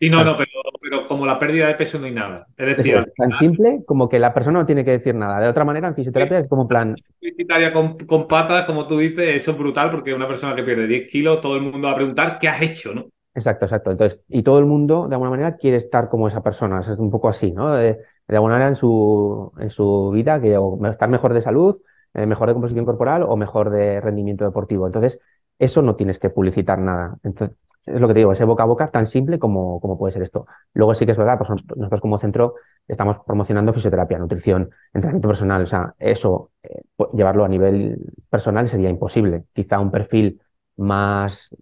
Sí, no, no, pero, como la pérdida de peso no hay nada. Es decir, es tan simple como que la persona no tiene que decir nada. De otra manera, en fisioterapia es como plan. Publicitaria con, con, patas, como tú dices, eso es brutal porque una persona que pierde 10 kilos, todo el mundo va a preguntar qué has hecho, ¿no? Exacto, exacto. Entonces, y todo el mundo, de alguna manera, quiere estar como esa persona. Es un poco así, ¿no? De, de alguna manera en su, en su vida, que o estar mejor de salud, eh, mejor de composición corporal o mejor de rendimiento deportivo. Entonces, eso no tienes que publicitar nada. Entonces, es lo que te digo, ese boca a boca tan simple como, como puede ser esto. Luego sí que es verdad, pues nosotros como centro estamos promocionando fisioterapia, nutrición, entrenamiento personal. O sea, eso, eh, llevarlo a nivel personal sería imposible. Quizá un perfil más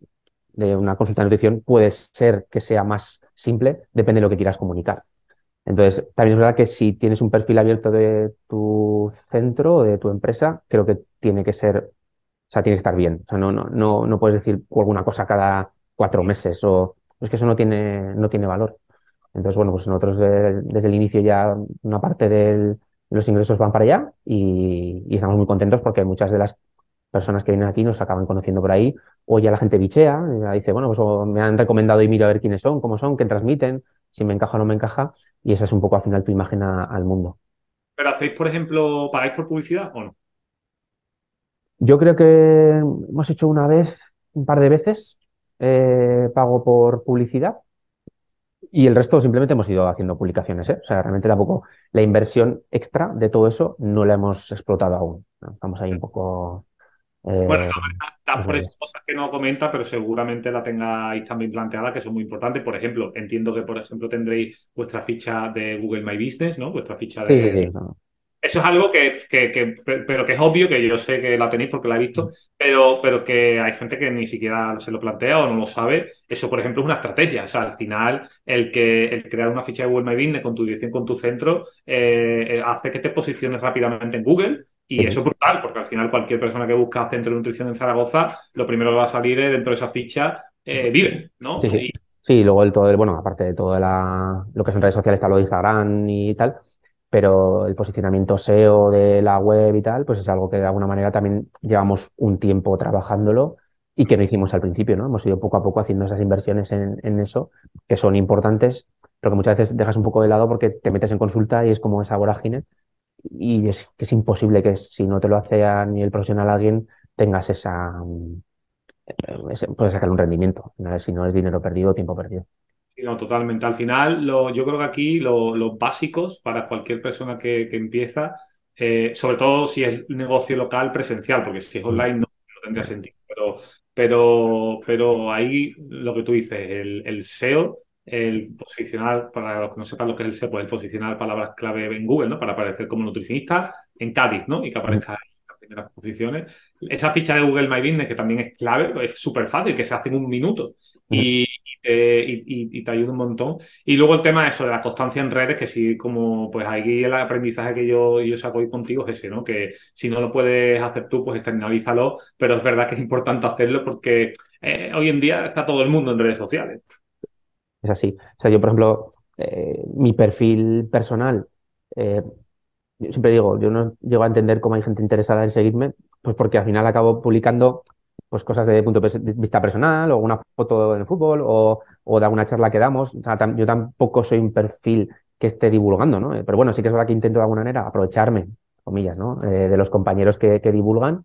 de una consulta de nutrición puede ser que sea más simple, depende de lo que quieras comunicar. Entonces, también es verdad que si tienes un perfil abierto de tu centro o de tu empresa, creo que tiene que ser, o sea, tiene que estar bien. O sea, no, no, no, no puedes decir alguna cosa cada cuatro meses o es que eso no tiene, no tiene valor. Entonces, bueno, pues nosotros desde el inicio ya una parte de los ingresos van para allá y, estamos muy contentos porque muchas de las personas que vienen aquí nos acaban conociendo por ahí o ya la gente bichea, dice, bueno, pues me han recomendado y miro a ver quiénes son, cómo son, qué transmiten, si me encaja o no me encaja y esa es un poco al final tu imagen al mundo. ¿Pero hacéis, por ejemplo, pagáis por publicidad o no? Yo creo que hemos hecho una vez, un par de veces, eh, pago por publicidad y el resto simplemente hemos ido haciendo publicaciones. ¿eh? O sea, realmente tampoco la inversión extra de todo eso no la hemos explotado aún. Estamos ahí un poco bueno, eh, la por eso cosas que no comenta, pero seguramente la tengáis también planteada, que son muy importantes. Por ejemplo, entiendo que, por ejemplo, tendréis vuestra ficha de Google My Business, ¿no? Vuestra ficha de... Eso es algo que, pero que es obvio, que yo sé que la tenéis porque la he visto, pero, pero que hay gente que ni siquiera se lo plantea o no lo sabe. Eso, por ejemplo, es una estrategia. O sea, al final, el que el crear una ficha de Google My Business con tu dirección, con tu centro, eh, eh, hace que te posiciones rápidamente en Google y eso es brutal, porque al final cualquier persona que busca centro de nutrición en Zaragoza, lo primero que va a salir es dentro de esa ficha eh, vive, ¿no? Sí, sí. sí, luego el todo, el, bueno, aparte de todo la, lo que son redes sociales, está lo de Instagram y tal, pero el posicionamiento SEO de la web y tal, pues es algo que de alguna manera también llevamos un tiempo trabajándolo y que no hicimos al principio, ¿no? Hemos ido poco a poco haciendo esas inversiones en, en eso, que son importantes, pero que muchas veces dejas un poco de lado porque te metes en consulta y es como esa vorágine y es que es imposible que si no te lo hace a nivel profesional alguien, tengas esa, eh, puedes sacar un rendimiento. Si no es dinero perdido, tiempo perdido. Sí, no, totalmente. Al final, lo, yo creo que aquí los básicos para cualquier persona que, que empieza, eh, sobre todo si es negocio local presencial, porque si es mm. online no, tendría sentido. Pero, pero, pero ahí lo que tú dices, el, el SEO el posicionar, para los que no sepan lo que es el SEO, pues el posicionar palabras clave en Google, ¿no? Para aparecer como nutricionista en Cádiz, ¿no? Y que aparezca en las primeras posiciones. Esa ficha de Google My Business, que también es clave, es súper fácil, que se hace en un minuto. Y, y, te, ayuda un montón. Y luego el tema de eso, de la constancia en redes, que sí, como pues aquí el aprendizaje que yo, yo saco hoy contigo es ese, ¿no? Que si no lo puedes hacer tú, pues externalízalo, pero es verdad que es importante hacerlo porque eh, hoy en día está todo el mundo en redes sociales. Es así. O sea, yo, por ejemplo, eh, mi perfil personal, eh, yo siempre digo, yo no llego a entender cómo hay gente interesada en seguirme, pues porque al final acabo publicando pues cosas de punto de vista personal, o una foto en el fútbol, o, o de alguna charla que damos. O sea, yo tampoco soy un perfil que esté divulgando, ¿no? Pero bueno, sí que es verdad que intento de alguna manera aprovecharme, comillas, ¿no? Eh, de los compañeros que, que divulgan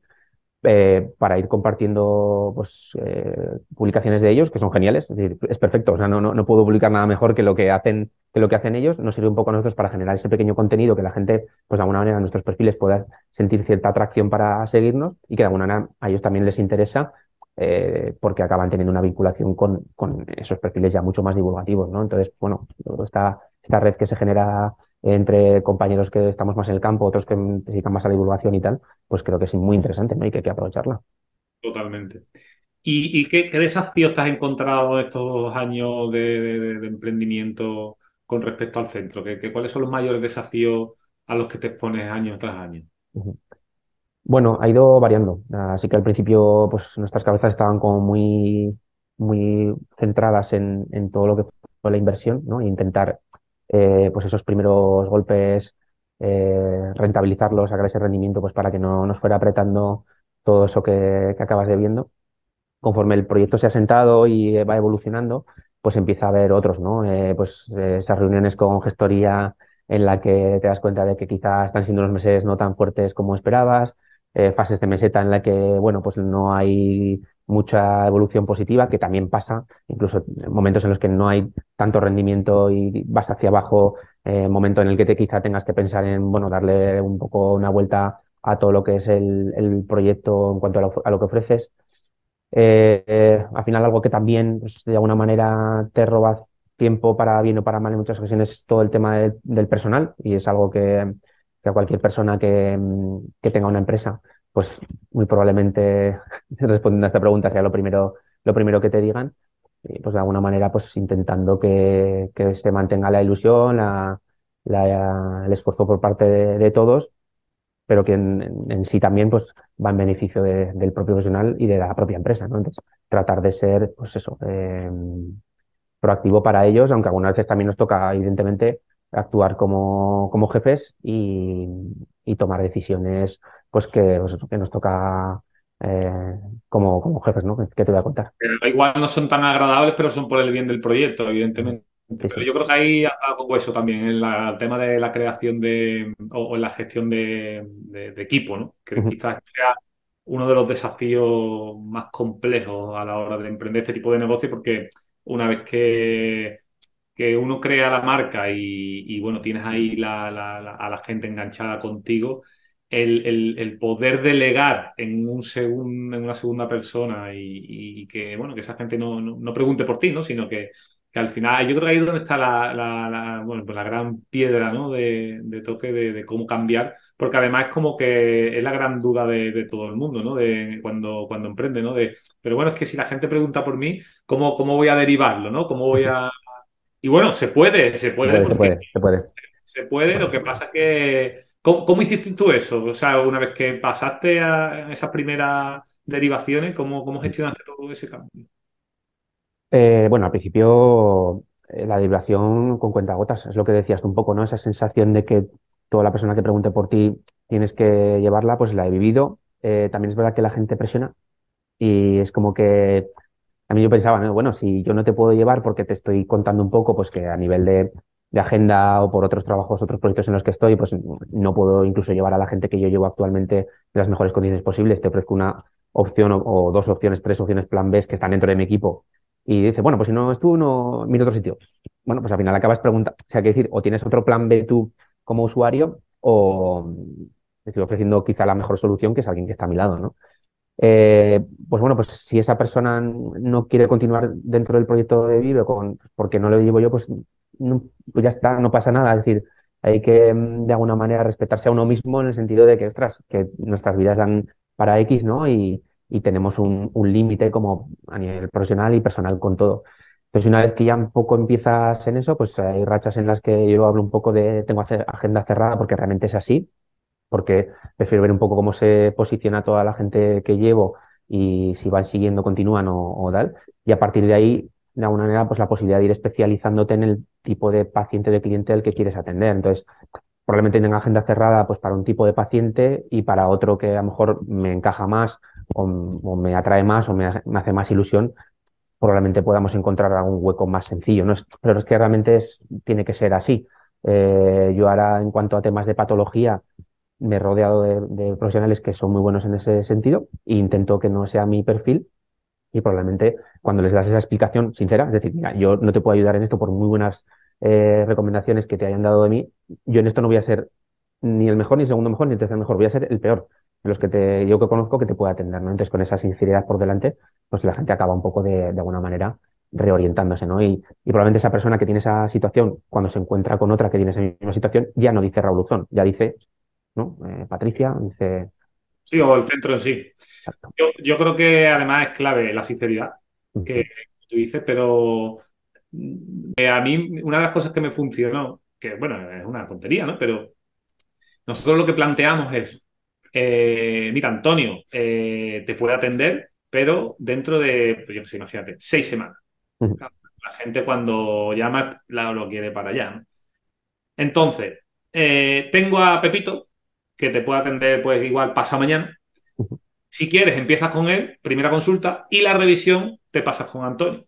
eh, para ir compartiendo pues, eh, publicaciones de ellos que son geniales. Es, decir, es perfecto. O sea, no, no, no, puedo publicar nada mejor que lo que hacen, que lo que hacen ellos. Nos sirve un poco a nosotros para generar ese pequeño contenido que la gente, pues de alguna manera, en nuestros perfiles pueda sentir cierta atracción para seguirnos y que de alguna manera a ellos también les interesa eh, porque acaban teniendo una vinculación con, con, esos perfiles ya mucho más divulgativos, ¿no? Entonces, bueno, esta, esta red que se genera entre compañeros que estamos más en el campo, otros que necesitan más la divulgación y tal, pues creo que es muy interesante ¿no? y que hay que aprovecharla. Totalmente. ¿Y, qué, desafíos te has encontrado estos años de, emprendimiento con respecto al centro? ¿Qué, cuáles son los mayores desafíos a los que te expones año tras año? Bueno, ha ido variando. Así que al principio, pues nuestras cabezas estaban como muy, muy centradas en, en todo lo que fue la inversión, ¿no? E intentar eh, pues esos primeros golpes, eh, rentabilizarlos, sacar ese rendimiento, pues para que no nos fuera apretando todo eso que, acabas de viendo. Conforme el proyecto se ha sentado y va evolucionando, pues empieza a haber otros, ¿no? Eh, pues esas reuniones con gestoría en la que te das cuenta de que quizás están siendo unos meses no tan fuertes como esperabas, fases de meseta en la que, bueno, pues no hay mucha evolución positiva, que también pasa, incluso en momentos en los que no hay tanto rendimiento y vas hacia abajo, eh, momento en el que te quizá tengas que pensar en, bueno, darle un poco una vuelta a todo lo que es el, proyecto en cuanto a lo, que ofreces. Eh, eh, al final algo que también pues, de alguna manera te roba tiempo para bien o para mal en muchas ocasiones es todo el tema del personal y es algo que, a cualquier persona que tenga una empresa pues muy probablemente [laughs] respondiendo a esta pregunta sea lo primero, lo primero que te digan. Pues de alguna manera, pues intentando que, que se mantenga la ilusión, la, la, el esfuerzo por parte de, todos, pero que en, sí también pues va en beneficio del propio profesional y de la propia empresa, ¿no? Entonces, tratar de ser, pues eso, eh, proactivo para ellos, aunque algunas veces también nos toca, evidentemente, actuar como, como jefes y, y tomar decisiones pues que, pues que nos toca eh, como, como jefes, ¿no? ¿Qué te voy a contar? igual no son tan agradables, pero son por el bien del proyecto, evidentemente. Pero yo creo que ahí algo eso también, en el tema de la creación de, o, en la gestión de, equipo, ¿no? Que quizás sea uno de los desafíos más complejos a la hora de emprender este tipo de negocio, porque una vez que, que uno crea la marca y, bueno, tienes ahí a la gente enganchada contigo, el, poder delegar en, un en una segunda persona y, que, bueno, que esa gente no, no, pregunte por ti, ¿no? Sino que, que, al final, yo creo que ahí es donde está la, la, bueno, pues la gran piedra, ¿no? De, toque de, cómo cambiar, porque además es como que es la gran duda de, todo el mundo, ¿no? De cuando, cuando emprende, ¿no? De, pero bueno, es que si la gente pregunta por mí, ¿cómo, cómo voy a derivarlo, ¿no? ¿Cómo voy a...? Y bueno, se puede, se puede. Se puede, se puede. Se puede, lo que pasa es que ¿Cómo, hiciste tú eso? O sea, una vez que pasaste a esas primeras derivaciones, ¿cómo, cómo gestionaste todo ese cambio? Eh, bueno, al principio eh, la derivación con cuentagotas, es lo que decías tú un poco, ¿no? Esa sensación de que toda la persona que pregunte por ti tienes que llevarla, pues la he vivido. Eh, también es verdad que la gente presiona y es como que a mí yo pensaba, bueno, si yo no te puedo llevar porque te estoy contando un poco, pues que a nivel de de agenda o por otros trabajos, otros proyectos en los que estoy, pues no puedo incluso llevar a la gente que yo llevo actualmente en las mejores condiciones posibles. Te ofrezco una opción o, dos opciones, tres opciones plan B que están dentro de mi equipo y dice, bueno, pues si no es tú, no miro otro sitio. Bueno, pues al final acabas preguntando, o sea, que decir, o tienes otro plan B tú como usuario o estoy ofreciendo quizá la mejor solución que es alguien que está a mi lado, ¿no? Eh, pues bueno, pues si esa persona no quiere continuar dentro del proyecto de Vive con, porque no lo llevo yo, pues, pues ya está, no pasa nada. Es decir, hay que mm, de alguna manera respetarse a uno mismo en el sentido de que, ostras, que nuestras vidas dan para X, ¿no? Y, y tenemos un, un límite como a nivel profesional y personal con todo. Entonces, una vez que ya un poco empiezas en eso, pues hay rachas en las que yo hablo un poco de, tengo agenda cerrada porque realmente es así, porque prefiero ver un poco cómo se posiciona toda la gente que llevo y si van siguiendo, continúan o, tal. Y a partir de ahí, de alguna manera, pues la posibilidad de ir especializándote en el tipo de paciente de cliente al que quieres atender. Entonces, probablemente tenga agenda cerrada pues para un tipo de paciente y para otro que a lo mejor me encaja más o, me atrae más o me, hace más ilusión, probablemente podamos encontrar algún hueco más sencillo. ¿no? pero es que realmente es, tiene que ser así. Eh, yo ahora, en cuanto a temas de patología, me he rodeado de, profesionales que son muy buenos en ese sentido e intento que no sea mi perfil y probablemente cuando les das esa explicación sincera, es decir, mira, yo no te puedo ayudar en esto por muy buenas eh, recomendaciones que te hayan dado de mí, yo en esto no voy a ser ni el mejor, ni el segundo mejor, ni el tercer mejor, voy a ser el peor de los que yo que conozco que te pueda atender. Entonces con esa sinceridad por delante, pues la gente acaba un poco de, de alguna manera reorientándose, ¿no? Y, y, probablemente esa persona que tiene esa situación, cuando se encuentra con otra que tiene esa misma situación, ya no dice Raúl Uzón, ya dice ¿no? Eh, Patricia dice... Sí, o el centro en sí. Yo, yo, creo que además es clave la sinceridad que tú dices, pero eh, a mí una de las cosas que me funcionó, que bueno, es una tontería, ¿no? Pero nosotros lo que planteamos es, eh, mira, Antonio, te puede atender, pero dentro de, pues yo sé, imagínate, seis semanas. La gente cuando llama lo quiere para allá. ¿no? Entonces, tengo a Pepito, que te puede atender pues igual pasa mañana. Si quieres, empiezas con él, primera consulta, y la revisión te pasas con Antonio.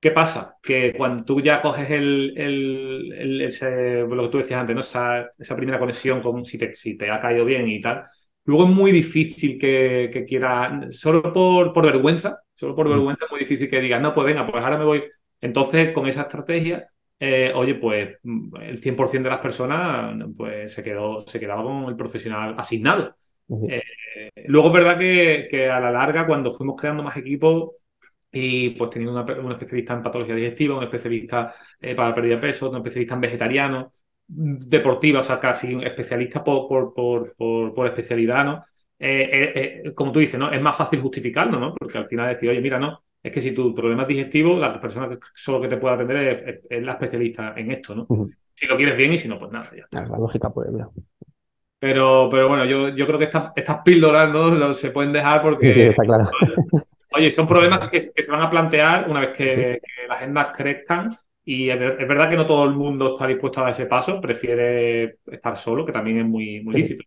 ¿Qué pasa? Que cuando tú ya coges el, el, ese, lo que tú decías antes, ¿no? esa, esa primera conexión con si te, si te ha caído bien y tal, luego es muy difícil que, que quiera, solo por, por vergüenza, solo por vergüenza es muy difícil que digas, no, pues venga, pues ahora me voy. Entonces, con esa estrategia, eh, oye, pues el 100% de las personas pues, se, quedó, se quedaba con el profesional asignado. Eh, luego es verdad que, a la larga, cuando fuimos creando más equipos y pues teniendo una, un especialista en patología digestiva, un especialista eh, para pérdida de peso, un especialista en vegetariano, deportiva, o sea, casi un especialista por, por, por, por especialidad, ¿no? como tú dices, ¿no? Es más fácil justificarlo, ¿no? Porque al final decir, oye, mira, no, es que si tu problema es digestivo, la persona que solo que te puede atender es, la especialista en esto, ¿no? Si lo quieres bien y si no, pues nada, ya está. La lógica puede ver. Pero, pero bueno, yo, yo creo que estas, estas píldoras no se pueden dejar porque. Sí, está claro. [laughs] Oye, son problemas que, se van a plantear una vez que, las agendas crezcan. Y es, verdad que no todo el mundo está dispuesto a dar ese paso, prefiere estar solo, que también es muy, muy lícito.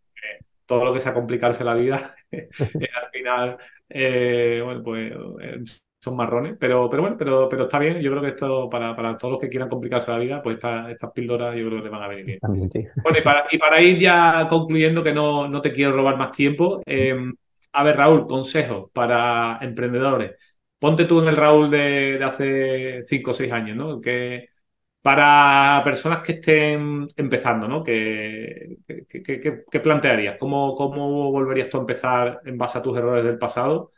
Todo lo que sea complicarse la vida, [laughs] [laughs] al final, eh, bueno, pues eh, son marrones, pero, pero bueno, pero, pero está bien. Yo creo que esto, para, para todos los que quieran complicarse la vida, pues estas píldoras yo creo que le van a venir bien. Bueno, y para, y para ir ya concluyendo, que no, no te quiero robar más tiempo, em, a ver, Raúl, consejos para emprendedores. Ponte tú en el Raúl de, de hace cinco o seis años, ¿no? Que para personas que estén empezando, ¿no? ¿Qué, qué, plantearías? ¿Cómo, ¿Cómo volverías tú a empezar en base a tus errores del pasado?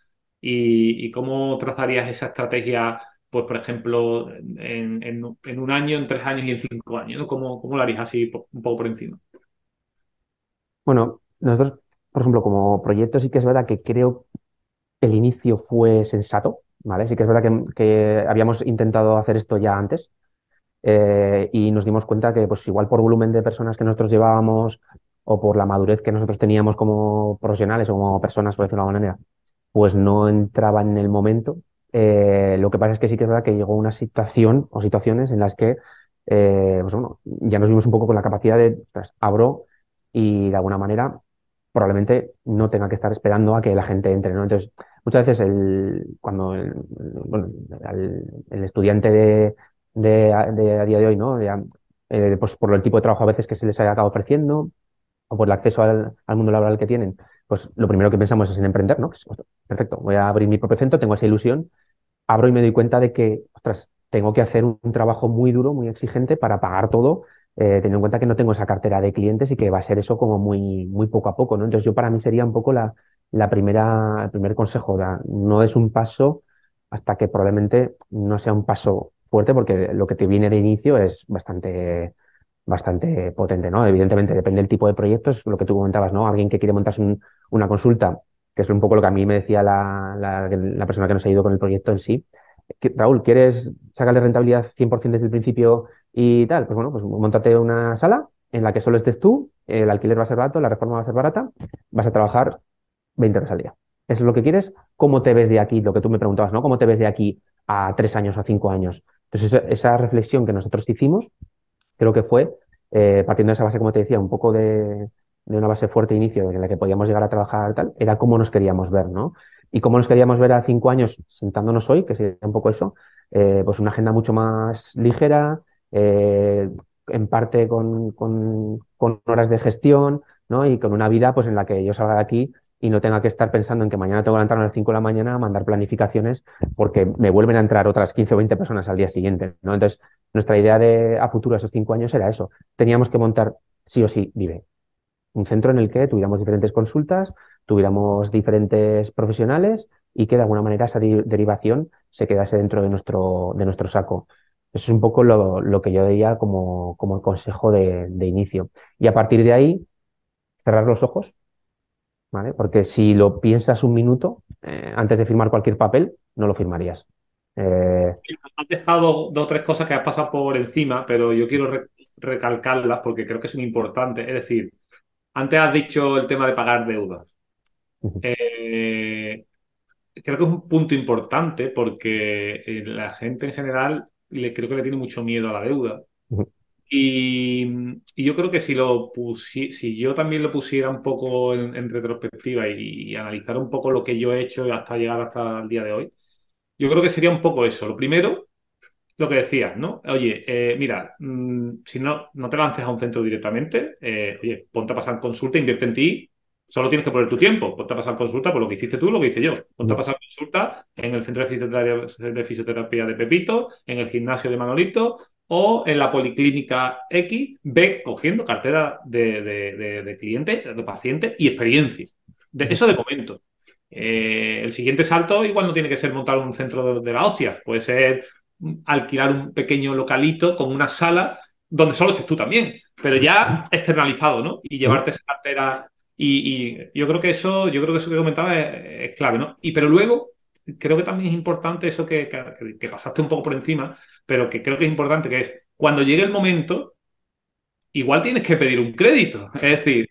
Y, cómo trazarías esa estrategia, pues por ejemplo, en, un año, en tres años y en cinco años, ¿no? ¿Cómo, lo harías así un poco por encima? Bueno, nosotros, por ejemplo, como proyecto sí que es verdad que creo el inicio fue sensato, ¿vale? Sí que es verdad que, habíamos intentado hacer esto ya antes eh, y nos dimos cuenta que pues igual por volumen de personas que nosotros llevábamos o por la madurez que nosotros teníamos como profesionales o como personas, por decirlo de alguna manera, pues no entraba en el momento. Eh, lo que pasa es que sí que es verdad que llegó una situación o situaciones en las que eh, pues bueno, ya nos vimos un poco con la capacidad de, abro y de alguna manera probablemente no tenga que estar esperando a que la gente entre. ¿no? Entonces, muchas veces el, cuando el, bueno, el, estudiante de, a día de hoy, ¿no? eh, pues por el tipo de trabajo a veces que se les acabado ofreciendo o por el acceso al, mundo laboral que tienen, pues lo primero que pensamos es en emprender, ¿no? perfecto, voy a abrir mi propio centro, tengo esa ilusión, abro y me doy cuenta de que, ostras, tengo que hacer un, trabajo muy duro, muy exigente para pagar todo, eh, teniendo en cuenta que no tengo esa cartera de clientes y que va a ser eso como muy, muy poco a poco, ¿no? Entonces yo para mí sería un poco la, la primera, el primer consejo, no es un paso hasta que probablemente no sea un paso fuerte porque lo que te viene de inicio es bastante, bastante potente, ¿no? Evidentemente depende del tipo de proyectos, lo que tú comentabas, ¿no? Alguien que quiere montarse una consulta, que es un poco lo que a mí me decía la, persona que nos ha ido con el proyecto en sí. Raúl, ¿quieres sacarle rentabilidad 100% desde el principio y tal? Pues bueno, pues montate una sala en la que solo estés tú, el alquiler va a ser barato, la reforma va a ser barata, vas a trabajar 20 horas al día. ¿Eso es lo que quieres? ¿Cómo te ves de aquí? Lo que tú me preguntabas, ¿no? ¿Cómo te ves de aquí a tres años, a cinco años? Entonces, esa, reflexión que nosotros hicimos, creo que fue, eh, partiendo de esa base, como te decía, un poco de, una base fuerte de inicio en la que podíamos llegar a trabajar tal, era cómo nos queríamos ver, ¿no? Y cómo nos queríamos ver a cinco años sentándonos hoy, que sería un poco eso, eh, pues una agenda mucho más ligera, eh, en parte con, con, con, horas de gestión, ¿no? Y con una vida pues en la que yo salga de aquí y no tenga que estar pensando en que mañana tengo que entrar a las 5 de la mañana a mandar planificaciones porque me vuelven a entrar otras 15 o 20 personas al día siguiente. ¿no? Entonces, nuestra idea de a futuro, esos cinco años, era eso. Teníamos que montar sí o sí Vive. Un centro en el que tuviéramos diferentes consultas, tuviéramos diferentes profesionales y que de alguna manera esa derivación se quedase dentro de nuestro, de nuestro saco. Eso es un poco lo, que yo veía como, como consejo de, de inicio. Y a partir de ahí, cerrar los ojos, porque si lo piensas un minuto eh, antes de firmar cualquier papel, no lo firmarías. Eh... Has dejado dos o tres cosas que has pasado por encima, pero yo quiero recalcarlas porque creo que son importantes. Es decir, antes has dicho el tema de pagar deudas. Eh, creo que es un punto importante porque la gente en general le, creo que le tiene mucho miedo a la deuda. Y, yo creo que si, lo si yo también lo pusiera un poco en, retrospectiva y, analizar un poco lo que yo he hecho hasta llegar hasta el día de hoy, yo creo que sería un poco eso. Lo primero, lo que decías, ¿no? Oye, eh, mira, mm, si no, no te lances a un centro directamente, eh, oye, ponte a pasar consulta, invierte en ti, solo tienes que poner tu tiempo, ponte a pasar consulta por lo que hiciste tú, lo que hice yo. Ponte a pasar consulta en el centro de fisioterapia de Pepito, en el gimnasio de Manolito, o en la policlínica X, ve cogiendo cartera de, de, de, cliente, de paciente y experiencia. De, eso de momento. Eh, el siguiente salto igual no tiene que ser montar un centro de, la hostia, puede ser alquilar un pequeño localito con una sala donde solo estés tú también, pero ya externalizado, ¿no? Y llevarte esa cartera. Y, yo creo que eso, yo creo que eso que comentaba es, es clave, ¿no? Y pero luego creo que también es importante eso que, que, pasaste un poco por encima, pero que creo que es importante, que es cuando llegue el momento, igual tienes que pedir un crédito. Es decir,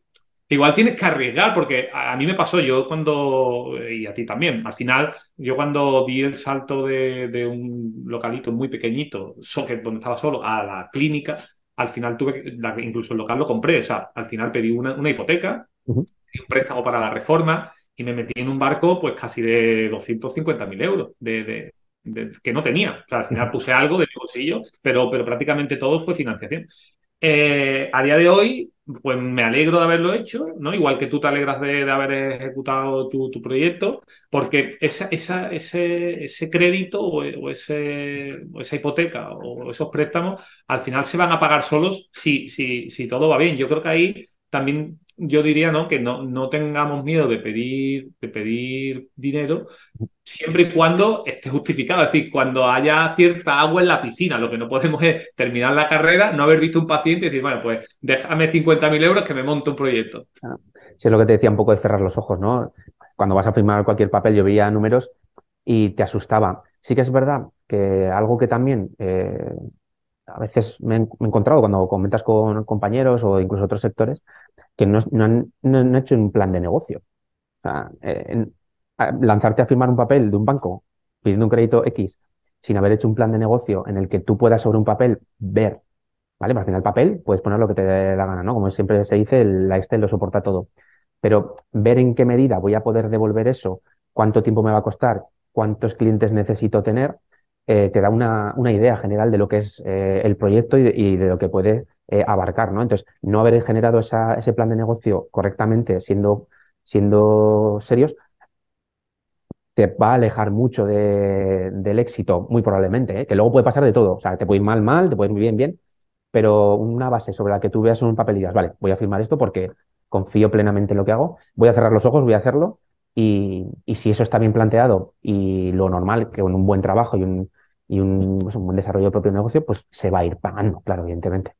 igual tienes que arriesgar, porque a, mí me pasó, yo cuando, y a ti también, al final, yo cuando di el salto de, un localito muy pequeñito, donde estaba solo, a la clínica, al final tuve, incluso el local lo compré, o sea, al final pedí una, hipoteca, un préstamo para la reforma, y me metí en un barco pues casi de 250.000 euros de, que no tenía. O sea, al final puse algo de mi bolsillo, pero, pero prácticamente todo fue financiación. Eh, a día de hoy, pues me alegro de haberlo hecho, ¿no? Igual que tú te alegras de, haber ejecutado tu, proyecto, porque esa, esa, ese, ese crédito o, ese, o esa hipoteca o esos préstamos al final se van a pagar solos si, si, si todo va bien. Yo creo que ahí también yo diría ¿no? que no, no tengamos miedo de pedir, de pedir dinero siempre y cuando esté justificado. Es decir, cuando haya cierta agua en la piscina. Lo que no podemos es terminar la carrera, no haber visto un paciente y decir, bueno, pues déjame 50.000 euros que me monto un proyecto. Sí, es lo que te decía un poco de cerrar los ojos, ¿no? Cuando vas a firmar cualquier papel, yo veía números y te asustaba. Sí que es verdad que algo que también eh, a veces me, he encontrado cuando comentas con compañeros o incluso otros sectores que no, han, hecho un plan de negocio. O sea, eh, lanzarte a firmar un papel de un banco pidiendo un crédito X sin haber hecho un plan de negocio en el que tú puedas sobre un papel ver, ¿vale? Al final el papel puedes poner lo que te dé la gana, ¿no? Como siempre se dice, la Excel lo soporta todo. Pero ver en qué medida voy a poder devolver eso, cuánto tiempo me va a costar, cuántos clientes necesito tener, eh, te da una, una, idea general de lo que es eh, el proyecto y de, lo que puede eh, abarcar, ¿no? Entonces, no haber generado esa, ese plan de negocio correctamente, siendo, siendo serios, te va a alejar mucho de, del éxito, muy probablemente, que luego puede pasar de todo. O sea, te puede ir mal, mal, te puede ir bien, bien, pero una base sobre la que tú veas un papel y digas, vale, voy a firmar esto porque confío plenamente en lo que hago, voy a cerrar los ojos, voy a hacerlo, y, y si eso está bien planteado y lo normal, que con un buen trabajo y un, y un, pues un buen desarrollo del propio negocio, pues se va a ir pagando, claro, evidentemente.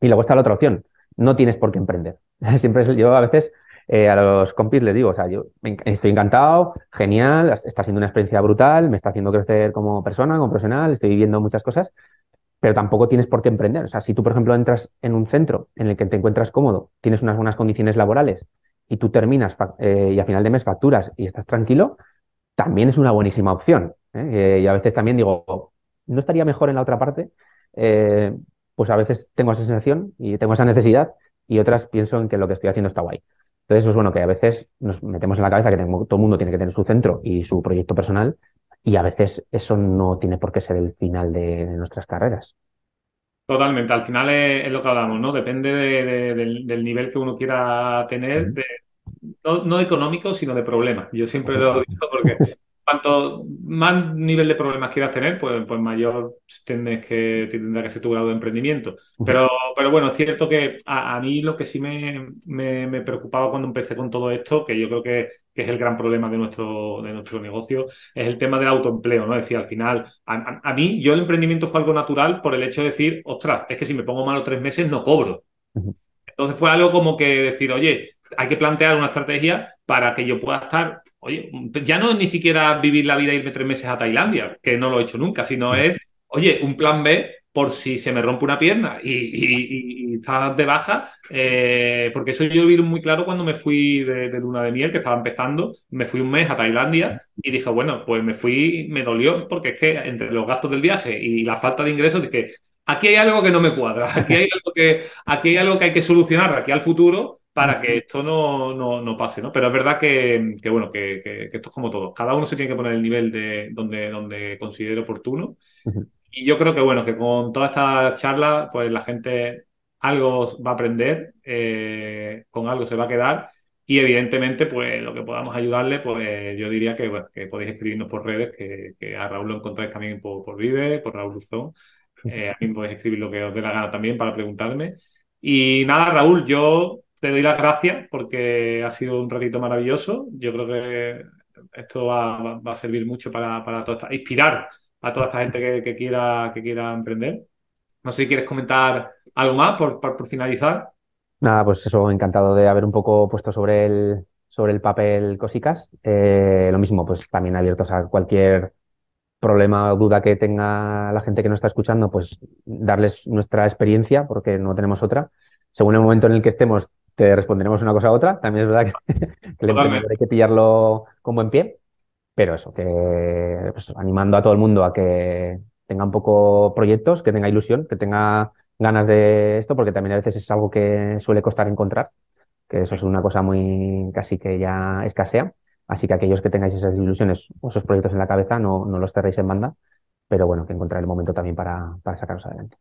Y luego está la otra opción, no tienes por qué emprender. [laughs] Siempre yo a veces eh, a los compis les digo, o sea, yo estoy encantado, genial, está siendo una experiencia brutal, me está haciendo crecer como persona, como profesional, estoy viviendo muchas cosas, pero tampoco tienes por qué emprender. O sea, si tú, por ejemplo, entras en un centro en el que te encuentras cómodo, tienes unas buenas condiciones laborales y tú terminas eh, y a final de mes facturas y estás tranquilo, también es una buenísima opción. ¿Eh? y a veces también digo, ¿no estaría mejor en la otra parte? Eh, pues a veces tengo esa sensación y tengo esa necesidad y otras pienso en que lo que estoy haciendo está guay. Entonces, pues bueno, que a veces nos metemos en la cabeza que todo el mundo tiene que tener su centro y su proyecto personal y a veces eso no tiene por qué ser el final de, de nuestras carreras. Totalmente, al final es, es, lo que hablamos, ¿no? Depende de, de, del, del, nivel que uno quiera tener, no, no, económico, sino de problemas. Yo siempre lo digo porque cuanto más nivel de problemas quieras tener, pues, pues mayor tendrás que, tendrá que ser tu grado de emprendimiento. Pero, pero bueno, es cierto que a, a mí lo que sí me, me, me, preocupaba cuando empecé con todo esto, que yo creo que, que, es el gran problema de nuestro, de nuestro negocio, es el tema del autoempleo, ¿no? Es decir, al final, a, a, a mí, yo el emprendimiento fue algo natural por el hecho de decir, ostras, es que si me pongo malo tres meses no cobro. Entonces fue algo como que decir, oye, hay que plantear una estrategia para que yo pueda estar Oye, ya no es ni siquiera vivir la vida e irme tres meses a Tailandia, que no lo he hecho nunca, sino es, oye, un plan B por si se me rompe una pierna. Y, y, y estás de baja, eh, porque eso yo lo vi muy claro cuando me fui de, de, luna de miel, que estaba empezando, me fui un mes a Tailandia y dije, bueno, pues me fui, me dolió, porque es que entre los gastos del viaje y la falta de ingresos, dije, aquí hay algo que no me cuadra, aquí hay algo que, aquí hay algo que hay que solucionar aquí al futuro para que esto no, no, no, pase, ¿no? Pero es verdad que, que bueno, que, que, que, esto es como todo. Cada uno se tiene que poner el nivel de donde, donde considere oportuno. Uh -huh. Y yo creo que, bueno, que con toda esta charla, pues la gente algo va a aprender, eh, con algo se va a quedar. Y evidentemente, pues lo que podamos ayudarle, pues yo diría que, bueno, que podéis escribirnos por redes, que, que a Raúl lo encontráis también por, por Vive, por Raúl Luzón. Eh, a mí podéis escribir lo que os dé la gana también para preguntarme. Y nada, Raúl, yo te doy las gracias porque ha sido un ratito maravilloso. Yo creo que esto va, a servir mucho para, toda esta, inspirar a toda esta gente que, quiera, que quiera emprender. No sé si quieres comentar algo más por, por, por finalizar. Nada, pues eso, encantado de haber un poco puesto sobre el, sobre el papel cosicas. Eh, lo mismo, pues también abiertos a cualquier problema o duda que tenga la gente que nos está escuchando, pues darles nuestra experiencia, porque no tenemos otra. Según el momento en el que estemos, te responderemos una cosa a otra. También es verdad que, [laughs] que el emprendedor hay que pillarlo con buen pie, pero eso, que pues, animando a todo el mundo a que tenga un poco proyectos, que tenga ilusión, que tenga ganas de esto, porque también a veces es algo que suele costar encontrar, que eso es una cosa muy casi que ya escasea. Así que aquellos que tengáis esas ilusiones o esos proyectos en la cabeza, no, no los cerréis en banda, pero bueno, que encontrar el momento también para, para sacarlos adelante.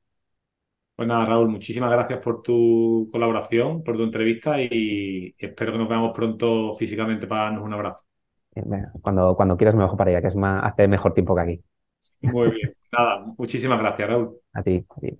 Pues nada, Raúl, muchísimas gracias por tu colaboración, por tu entrevista y espero que nos veamos pronto físicamente para darnos un abrazo. Cuando, cuando quieras me bajo para allá, que es más, hace mejor tiempo que aquí. Muy bien. Nada, muchísimas gracias, Raúl. A ti. A ti.